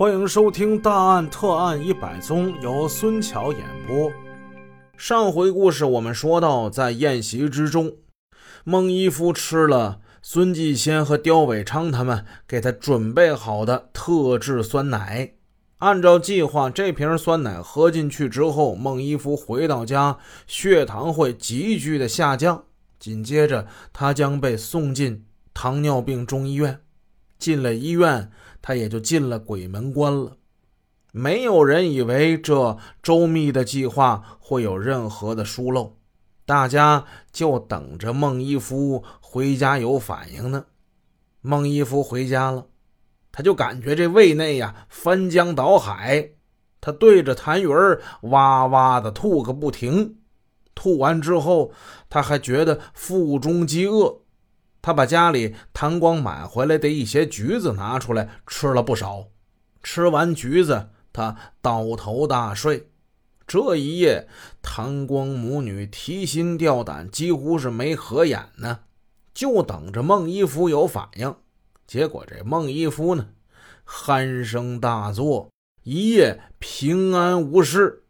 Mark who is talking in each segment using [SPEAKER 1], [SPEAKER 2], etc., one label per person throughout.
[SPEAKER 1] 欢迎收听《大案特案一百宗》，由孙桥演播。上回故事我们说到，在宴席之中，孟一夫吃了孙继先和刁伟昌他们给他准备好的特制酸奶。按照计划，这瓶酸奶喝进去之后，孟一夫回到家，血糖会急剧的下降。紧接着，他将被送进糖尿病中医院。进了医院。他也就进了鬼门关了。没有人以为这周密的计划会有任何的疏漏，大家就等着孟一夫回家有反应呢。孟一夫回家了，他就感觉这胃内呀翻江倒海，他对着痰盂哇哇的吐个不停。吐完之后，他还觉得腹中饥饿。他把家里谭光买回来的一些橘子拿出来吃了不少，吃完橘子，他倒头大睡。这一夜，谭光母女提心吊胆，几乎是没合眼呢，就等着孟一夫有反应。结果这孟一夫呢，鼾声大作，一夜平安无事。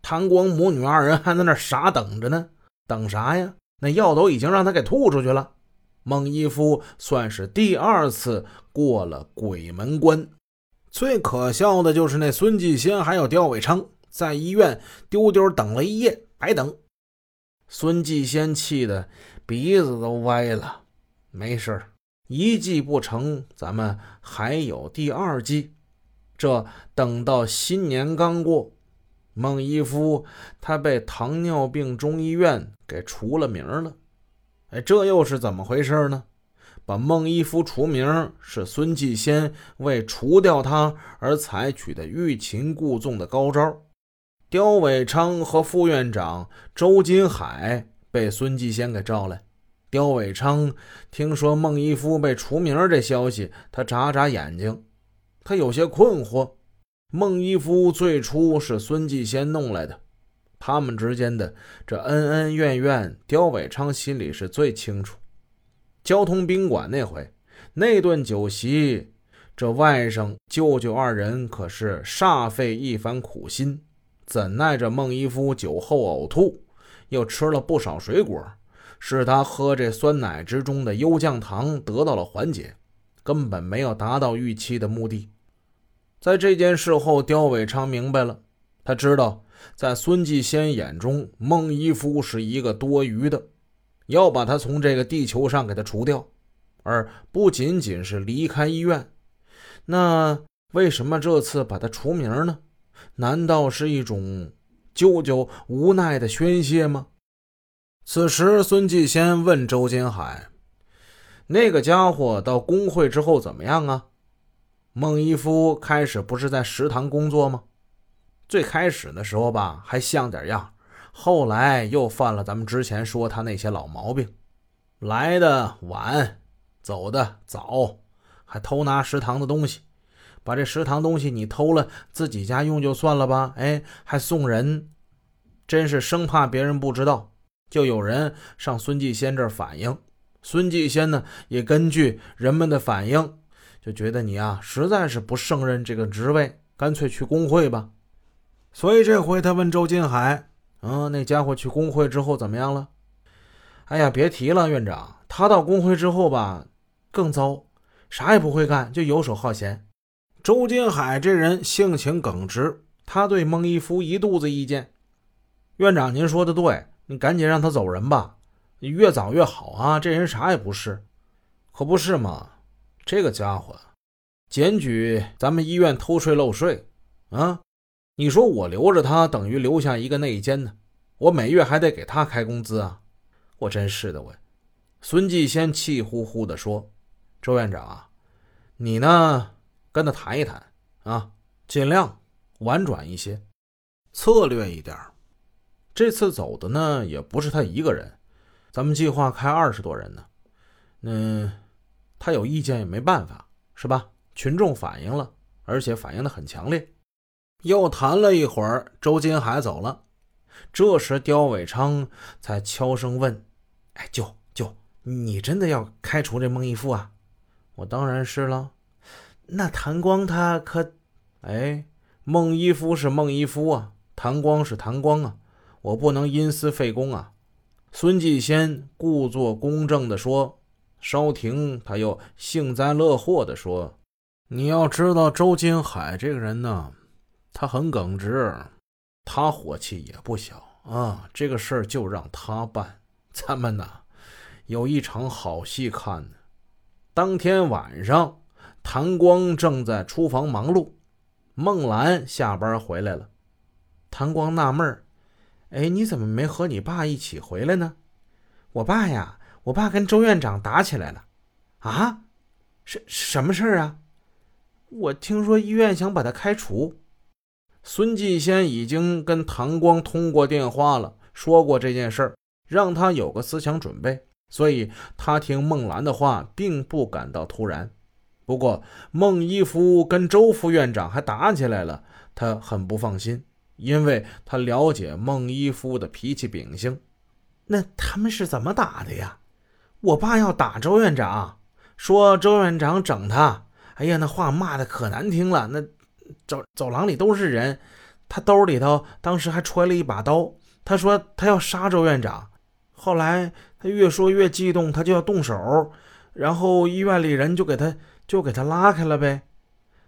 [SPEAKER 1] 谭光母女二人还在那傻等着呢，等啥呀？那药都已经让他给吐出去了。孟一夫算是第二次过了鬼门关，最可笑的就是那孙继先还有刁伟昌在医院丢丢等了一夜，白等。孙继先气得鼻子都歪了。没事一计不成，咱们还有第二计。这等到新年刚过，孟一夫他被糖尿病中医院给除了名了。哎，这又是怎么回事呢？把孟一夫除名是孙继先为除掉他而采取的欲擒故纵的高招。刁伟昌和副院长周金海被孙继先给召来。刁伟昌听说孟一夫被除名这消息，他眨眨眼睛，他有些困惑。孟一夫最初是孙继先弄来的。他们之间的这恩恩怨怨，刁伟昌心里是最清楚。交通宾馆那回，那顿酒席，这外甥舅舅二人可是煞费一番苦心，怎奈这孟一夫酒后呕吐，又吃了不少水果，使他喝这酸奶之中的优降糖得到了缓解，根本没有达到预期的目的。在这件事后，刁伟昌明白了，他知道。在孙继先眼中，孟一夫是一个多余的，要把他从这个地球上给他除掉，而不仅仅是离开医院。那为什么这次把他除名呢？难道是一种舅舅无奈的宣泄吗？此时，孙继先问周金海：“那个家伙到工会之后怎么样啊？”孟一夫开始不是在食堂工作吗？最开始的时候吧，还像点样，后来又犯了咱们之前说他那些老毛病，来的晚，走的早，还偷拿食堂的东西，把这食堂东西你偷了自己家用就算了吧，哎，还送人，真是生怕别人不知道，就有人上孙继先这儿反映，孙继先呢也根据人们的反应，就觉得你啊实在是不胜任这个职位，干脆去工会吧。所以这回他问周金海：“嗯，那家伙去工会之后怎么样了？”“哎呀，别提了，院长，他到工会之后吧，更糟，啥也不会干，就游手好闲。”周金海这人性情耿直，他对孟一夫一肚子意见。院长，您说的对，你赶紧让他走人吧，越早越好啊！这人啥也不是，可不是吗？这个家伙检举咱们医院偷税漏税，啊！你说我留着他，等于留下一个内奸呢。我每月还得给他开工资啊！我真是的，我。孙继先气呼呼地说：“周院长啊，你呢，跟他谈一谈啊，尽量婉转一些，策略一点。这次走的呢，也不是他一个人，咱们计划开二十多人呢。嗯，他有意见也没办法，是吧？群众反映了，而且反映的很强烈。”又谈了一会儿，周金海走了。这时，刁伟昌才悄声问：“哎，舅舅，你真的要开除这孟义夫啊？”“我当然是了。”“那谭光他可哎，孟一夫是孟一夫啊，谭光是谭光啊，我不能因私废公啊。孙继先故作公正地说，稍停，他又幸灾乐祸地说：“你要知道，周金海这个人呢，他很耿直，他火气也不小啊。这个事儿就让他办，咱们呢，有一场好戏看呢。”当天晚上，谭光正在厨房忙碌，孟兰下班回来了。谭光纳闷儿。哎，你怎么没和你爸一起回来呢？
[SPEAKER 2] 我爸呀，我爸跟周院长打起来了。啊？什什么事儿啊？我听说医院想把他开除。
[SPEAKER 1] 孙继先已经跟唐光通过电话了，说过这件事儿，让他有个思想准备。所以他听孟兰的话，并不感到突然。不过孟一夫跟周副院长还打起来了，他很不放心。因为他了解孟一夫的脾气秉性，
[SPEAKER 2] 那他们是怎么打的呀？我爸要打周院长，说周院长整他。哎呀，那话骂的可难听了。那走走廊里都是人，他兜里头当时还揣了一把刀。他说他要杀周院长。后来他越说越激动，他就要动手，然后医院里人就给他就给他拉开了呗。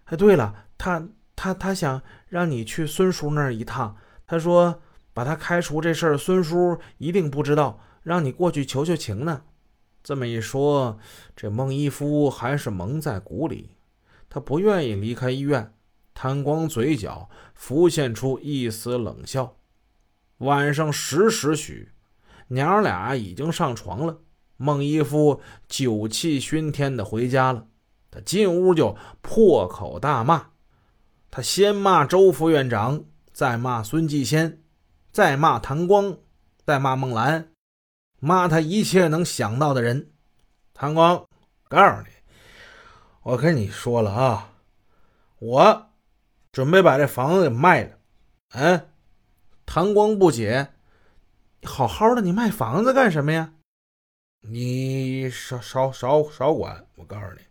[SPEAKER 2] 哎，对了，他。他他想让你去孙叔那儿一趟，他说把他开除这事儿，孙叔一定不知道，让你过去求求情呢。
[SPEAKER 1] 这么一说，这孟一夫还是蒙在鼓里，他不愿意离开医院。谭光嘴角浮现出一丝冷笑。晚上十时许，娘俩已经上床了。孟一夫酒气熏天的回家了，他进屋就破口大骂。他先骂周副院长，再骂孙继先，再骂谭光，再骂孟兰，骂他一切能想到的人。谭光，告诉你，我跟你说了啊，我准备把这房子给卖了。嗯，唐光不解，
[SPEAKER 2] 好好的，你卖房子干什么呀？
[SPEAKER 1] 你少少少少管！我告诉你，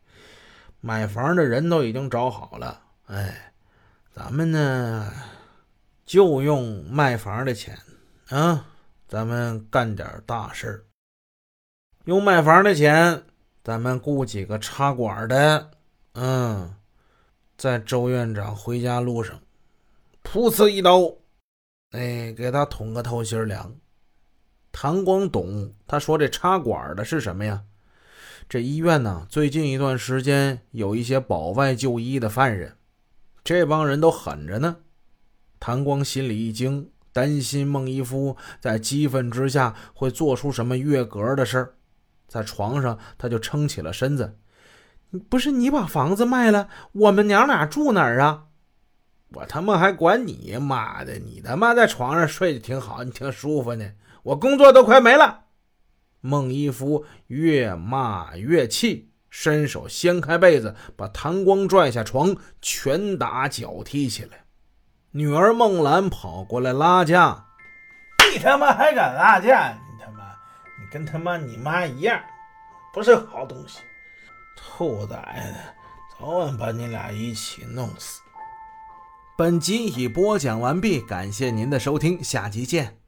[SPEAKER 1] 买房的人都已经找好了。哎。咱们呢，就用卖房的钱啊，咱们干点大事儿。用卖房的钱，咱们雇几个插管的，嗯，在周院长回家路上，噗呲一刀，哎，给他捅个透心凉。谭光懂，他说这插管的是什么呀？这医院呢，最近一段时间有一些保外就医的犯人。这帮人都狠着呢，谭光心里一惊，担心孟一夫在激愤之下会做出什么越格的事儿。在床上，他就撑起了身子：“
[SPEAKER 2] 不是你把房子卖了，我们娘俩住哪儿啊？
[SPEAKER 1] 我他妈还管你妈的！你他妈在床上睡得挺好，你挺舒服呢。我工作都快没了。”孟一夫越骂越气。伸手掀开被子，把谭光拽下床，拳打脚踢起来。女儿孟兰跑过来拉架：“
[SPEAKER 3] 你他妈还敢拉架？你他妈，你跟他妈你妈一样，不是好东西！兔崽子，早晚把你俩一起弄死！”
[SPEAKER 1] 本集已播讲完毕，感谢您的收听，下集见。